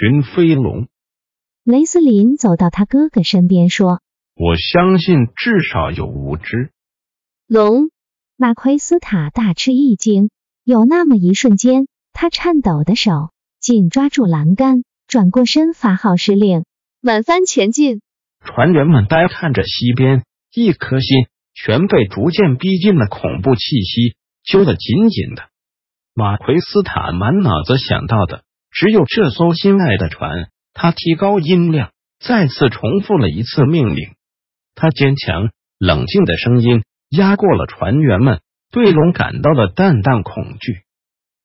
群飞龙，雷斯林走到他哥哥身边说我相信至少有五只。：“龙。”马奎斯塔大吃一惊，有那么一瞬间，他颤抖的手紧抓住栏杆，转过身发号施令：“满帆前进！”船员们呆看着西边，一颗心全被逐渐逼近的恐怖气息揪得紧紧的。马奎斯塔满脑子想到的只有这艘心爱的船。他提高音量，再次重复了一次命令。他坚强冷静的声音压过了船员们对龙感到的淡淡恐惧。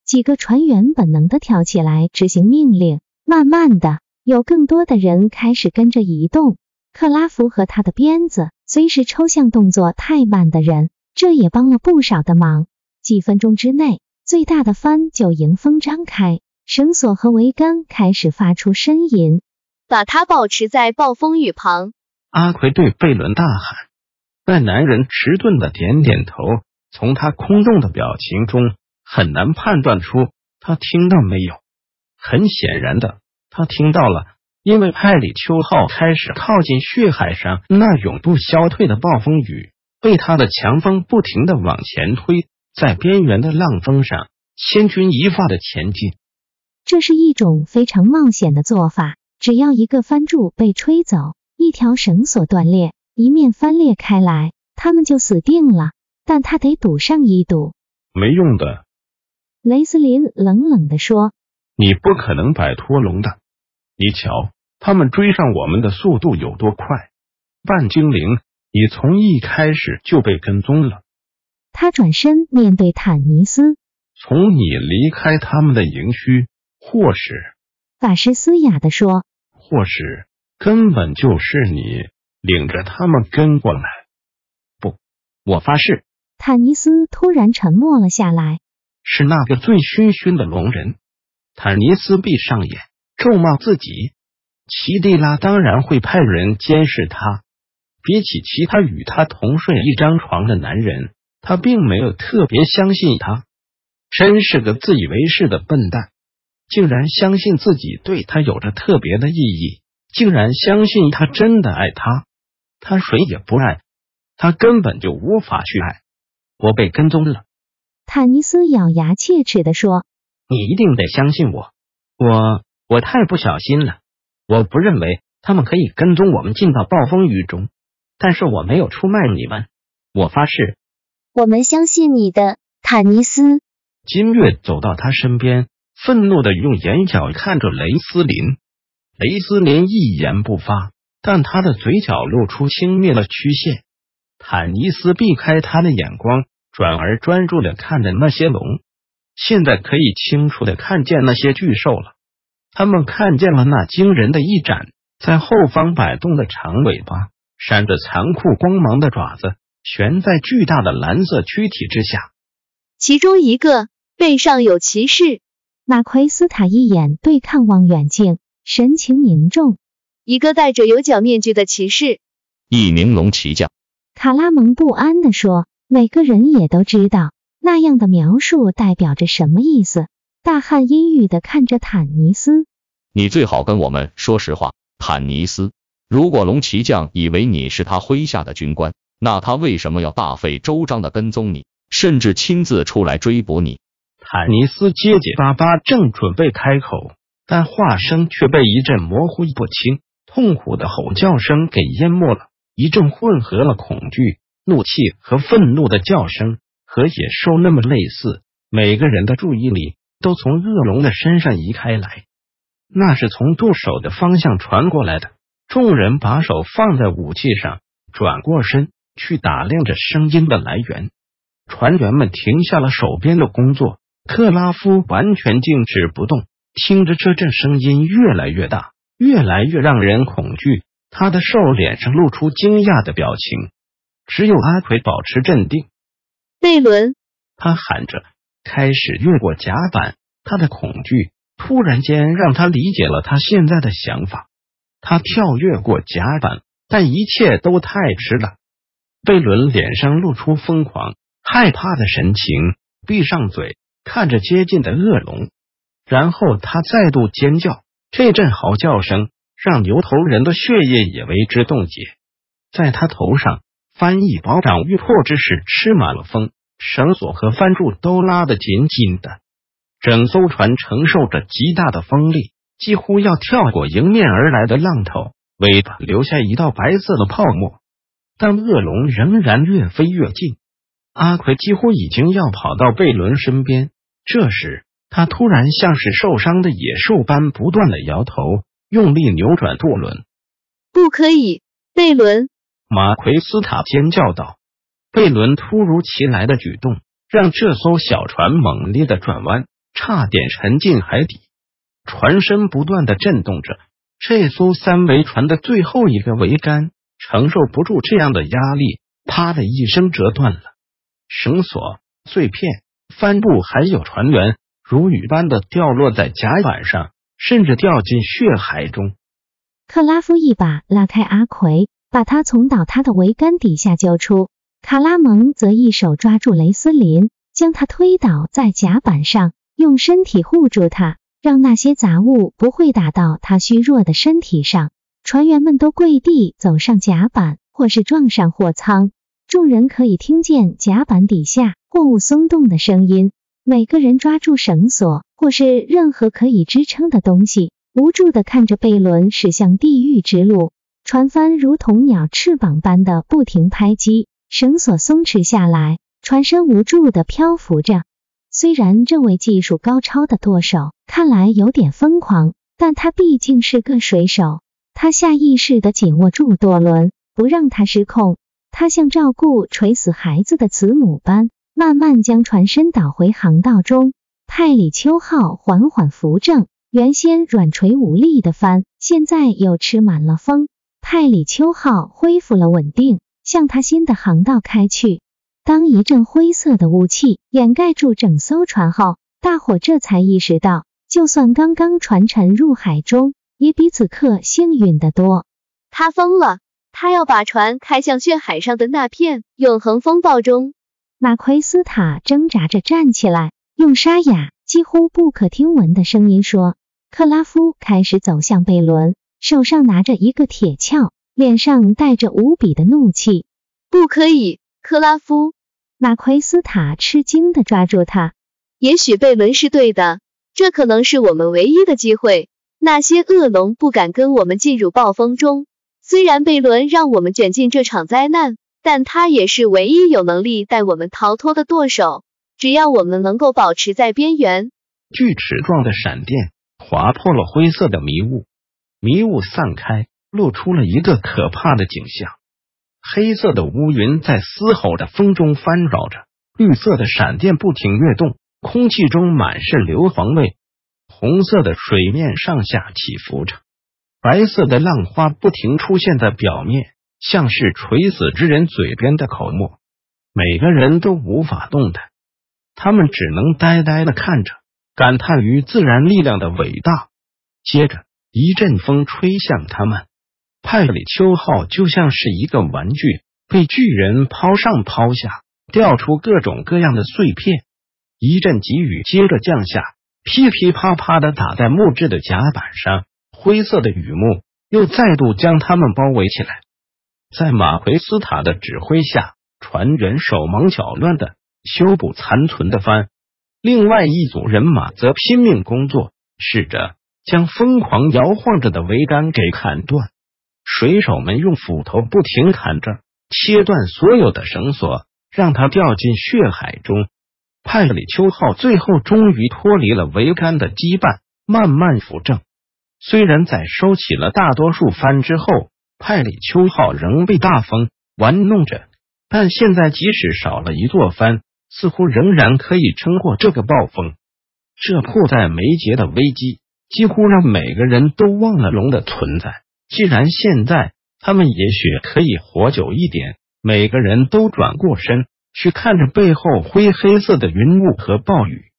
几个船员本能的跳起来执行命令。慢慢的，有更多的人开始跟着移动。克拉夫和他的鞭子虽是抽象动作太慢的人，这也帮了不少的忙。几分钟之内，最大的帆就迎风张开，绳索和桅杆开始发出呻吟。把它保持在暴风雨旁。阿奎对贝伦大喊，那男人迟钝的点点头，从他空洞的表情中很难判断出他听到没有。很显然的，他听到了，因为派里丘号开始靠近血海上那永不消退的暴风雨，被他的强风不停的往前推，在边缘的浪峰上千钧一发的前进。这是一种非常冒险的做法。只要一个帆柱被吹走，一条绳索断裂，一面翻裂开来，他们就死定了。但他得赌上一赌。没用的，雷斯林冷冷地说。你不可能摆脱龙的。你瞧，他们追上我们的速度有多快！半精灵，你从一开始就被跟踪了。他转身面对坦尼斯，从你离开他们的营区，或是，法师嘶哑地说。或是根本就是你领着他们跟过来。不，我发誓，坦尼斯突然沉默了下来。是那个醉醺醺的龙人。坦尼斯闭上眼，咒骂自己。奇蒂拉当然会派人监视他。比起其他与他同睡一张床的男人，他并没有特别相信他。真是个自以为是的笨蛋，竟然相信自己对他有着特别的意义，竟然相信他真的爱他。他谁也不爱，他根本就无法去爱。我被跟踪了。坦尼斯咬牙切齿地说。你一定得相信我，我我太不小心了。我不认为他们可以跟踪我们进到暴风雨中，但是我没有出卖你们。我发誓，我们相信你的，坦尼斯。金月走到他身边，愤怒的用眼角看着雷斯林。雷斯林一言不发，但他的嘴角露出轻蔑的曲线。坦尼斯避开他的眼光，转而专注的看着那些龙。现在可以清楚的看见那些巨兽了，他们看见了那惊人的一展，在后方摆动的长尾巴，闪着残酷光芒的爪子，悬在巨大的蓝色躯体之下。其中一个背上有骑士，马奎斯塔一眼对看望远镜，神情凝重。一个戴着有角面具的骑士，一名龙骑将。卡拉蒙不安地说：“每个人也都知道。”那样的描述代表着什么意思？大汉阴郁的看着坦尼斯，你最好跟我们说实话，坦尼斯。如果龙骑将以为你是他麾下的军官，那他为什么要大费周章的跟踪你，甚至亲自出来追捕你？坦尼斯结结巴巴，正准备开口，但话声却被一阵模糊不清、痛苦的吼叫声给淹没了，一阵混合了恐惧、怒气和愤怒的叫声。和野兽那么类似，每个人的注意力都从恶龙的身上移开来。那是从舵手的方向传过来的。众人把手放在武器上，转过身去打量着声音的来源。船员们停下了手边的工作，克拉夫完全静止不动，听着这阵声音越来越大，越来越让人恐惧。他的瘦脸上露出惊讶的表情，只有阿奎保持镇定。贝伦，他喊着，开始越过甲板。他的恐惧突然间让他理解了他现在的想法。他跳跃过甲板，但一切都太迟了。贝伦脸上露出疯狂、害怕的神情，闭上嘴，看着接近的恶龙，然后他再度尖叫。这阵嚎叫声让牛头人的血液也为之冻结。在他头上，翻译保长欲破之时吃满了风，绳索和帆柱都拉得紧紧的。整艘船承受着极大的风力，几乎要跳过迎面而来的浪头，尾巴留下一道白色的泡沫。但恶龙仍然越飞越近，阿奎几乎已经要跑到贝伦身边。这时，他突然像是受伤的野兽般不断的摇头，用力扭转舵轮。不可以，贝伦！马奎斯塔尖叫道。贝伦突如其来的举动让这艘小船猛烈的转弯。差点沉进海底，船身不断的震动着。这艘三桅船的最后一个桅杆承受不住这样的压力，啪的一声折断了。绳索、碎片、帆布还有船员如雨般的掉落在甲板上，甚至掉进血海中。克拉夫一把拉开阿奎，把他从倒塌的桅杆底下救出。卡拉蒙则一手抓住雷斯林，将他推倒在甲板上。用身体护住他，让那些杂物不会打到他虚弱的身体上。船员们都跪地走上甲板，或是撞上货舱。众人可以听见甲板底下货物松动的声音。每个人抓住绳索或是任何可以支撑的东西，无助的看着贝伦驶向地狱之路。船帆如同鸟翅膀般的不停拍击，绳索松弛下来，船身无助的漂浮着。虽然这位技术高超的舵手看来有点疯狂，但他毕竟是个水手。他下意识的紧握住舵轮，不让它失控。他像照顾垂死孩子的慈母般，慢慢将船身导回航道中。泰里秋号缓缓扶正，原先软垂无力的帆，现在又吃满了风。泰里秋号恢复了稳定，向他新的航道开去。当一阵灰色的雾气掩盖住整艘船后，大伙这才意识到，就算刚刚船沉入海中，也比此刻幸运的多。他疯了，他要把船开向血海上的那片永恒风暴中。马奎斯塔挣扎着站起来，用沙哑、几乎不可听闻的声音说：“克拉夫开始走向贝伦，手上拿着一个铁锹，脸上带着无比的怒气。不可以。”克拉夫，马奎斯塔吃惊的抓住他。也许贝伦是对的，这可能是我们唯一的机会。那些恶龙不敢跟我们进入暴风中。虽然贝伦让我们卷进这场灾难，但他也是唯一有能力带我们逃脱的舵手。只要我们能够保持在边缘，锯齿状的闪电划破了灰色的迷雾，迷雾散开，露出了一个可怕的景象。黑色的乌云在嘶吼的风中翻扰着，绿色的闪电不停跃动，空气中满是硫磺味。红色的水面上下起伏着，白色的浪花不停出现在表面，像是垂死之人嘴边的口沫。每个人都无法动弹，他们只能呆呆的看着，感叹于自然力量的伟大。接着，一阵风吹向他们。派里秋号就像是一个玩具，被巨人抛上抛下，掉出各种各样的碎片。一阵急雨接着降下，噼噼啪啪的打在木质的甲板上，灰色的雨幕又再度将他们包围起来。在马奎斯塔的指挥下，船员手忙脚乱的修补残存的帆，另外一组人马则拼命工作，试着将疯狂摇晃着的桅杆给砍断。水手们用斧头不停砍着，切断所有的绳索，让它掉进血海中。派里丘号最后终于脱离了桅杆的羁绊，慢慢扶正。虽然在收起了大多数帆之后，派里丘号仍被大风玩弄着，但现在即使少了一座帆，似乎仍然可以撑过这个暴风。这迫在眉睫的危机几乎让每个人都忘了龙的存在。既然现在他们也许可以活久一点，每个人都转过身去看着背后灰黑色的云雾和暴雨。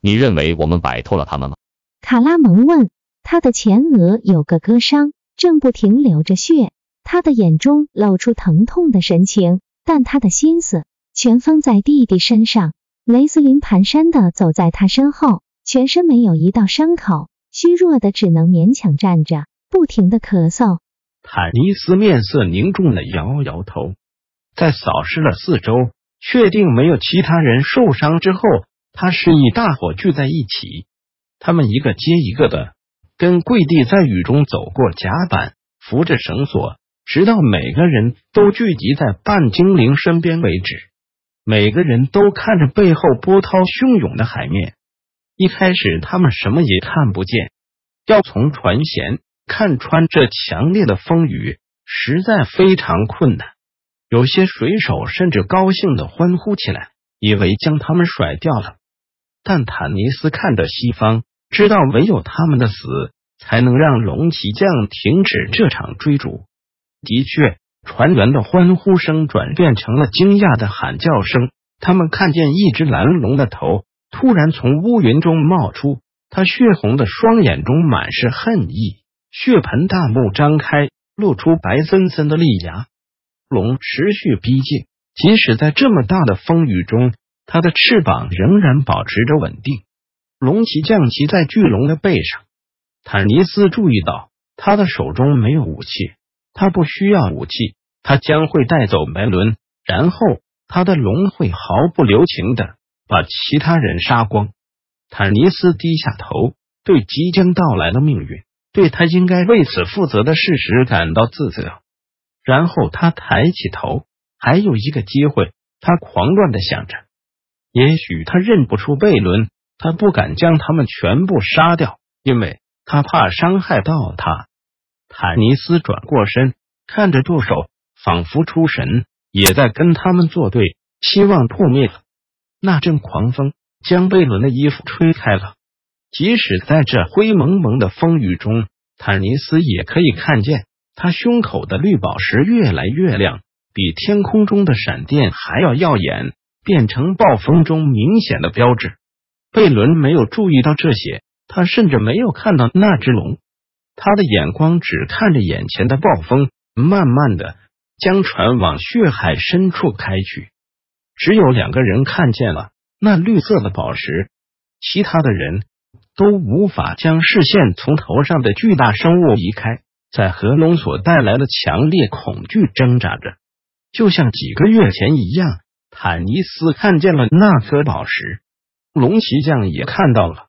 你认为我们摆脱了他们吗？卡拉蒙问。他的前额有个割伤，正不停流着血。他的眼中露出疼痛的神情，但他的心思全放在弟弟身上。雷斯林蹒跚的走在他身后，全身没有一道伤口，虚弱的只能勉强站着，不停的咳嗽。坦尼斯面色凝重的摇摇头，在扫视了四周，确定没有其他人受伤之后，他示意大伙聚在一起。他们一个接一个的。跟跪地在雨中走过甲板，扶着绳索，直到每个人都聚集在半精灵身边为止。每个人都看着背后波涛汹涌的海面。一开始他们什么也看不见，要从船舷看穿这强烈的风雨，实在非常困难。有些水手甚至高兴的欢呼起来，以为将他们甩掉了。但坦尼斯看着西方。知道唯有他们的死，才能让龙骑将停止这场追逐。的确，船员的欢呼声转变成了惊讶的喊叫声。他们看见一只蓝龙的头突然从乌云中冒出，他血红的双眼中满是恨意，血盆大目张开，露出白森森的利牙。龙持续逼近，即使在这么大的风雨中，它的翅膀仍然保持着稳定。龙骑将骑在巨龙的背上，坦尼斯注意到他的手中没有武器，他不需要武器，他将会带走梅伦，然后他的龙会毫不留情的把其他人杀光。坦尼斯低下头，对即将到来的命运，对他应该为此负责的事实感到自责。然后他抬起头，还有一个机会，他狂乱的想着，也许他认不出贝伦。他不敢将他们全部杀掉，因为他怕伤害到他。坦尼斯转过身，看着助手，仿佛出神，也在跟他们作对。希望破灭了。那阵狂风将贝伦的衣服吹开了，即使在这灰蒙蒙的风雨中，坦尼斯也可以看见他胸口的绿宝石越来越亮，比天空中的闪电还要耀眼，变成暴风中明显的标志。贝伦没有注意到这些，他甚至没有看到那只龙，他的眼光只看着眼前的暴风，慢慢的将船往血海深处开去。只有两个人看见了那绿色的宝石，其他的人都无法将视线从头上的巨大生物移开，在河龙所带来的强烈恐惧挣扎着，就像几个月前一样。坦尼斯看见了那颗宝石。龙骑将也看到了，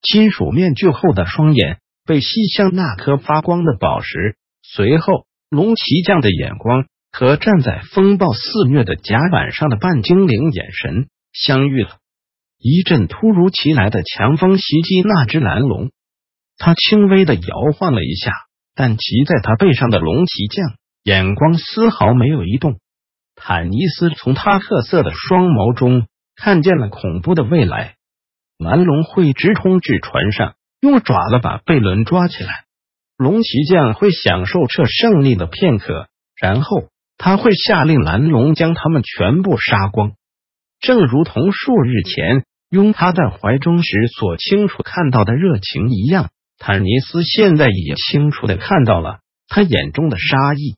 金属面具后的双眼被吸向那颗发光的宝石。随后，龙骑将的眼光和站在风暴肆虐的甲板上的半精灵眼神相遇了。一阵突如其来的强风袭击那只蓝龙，他轻微的摇晃了一下，但骑在他背上的龙骑将眼光丝毫没有移动。坦尼斯从他褐色的双眸中。看见了恐怖的未来，蓝龙会直冲至船上，用爪子把贝伦抓起来。龙骑将会享受这胜利的片刻，然后他会下令蓝龙将他们全部杀光。正如同数日前拥他在怀中时所清楚看到的热情一样，坦尼斯现在也清楚的看到了他眼中的杀意。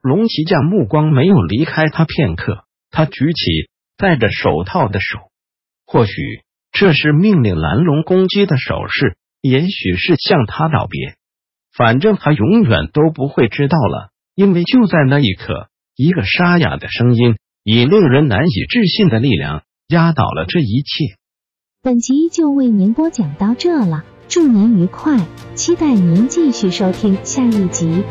龙骑将目光没有离开他片刻，他举起。戴着手套的手，或许这是命令蓝龙攻击的手势，也许是向他道别。反正他永远都不会知道了，因为就在那一刻，一个沙哑的声音以令人难以置信的力量压倒了这一切。本集就为您播讲到这了，祝您愉快，期待您继续收听下一集。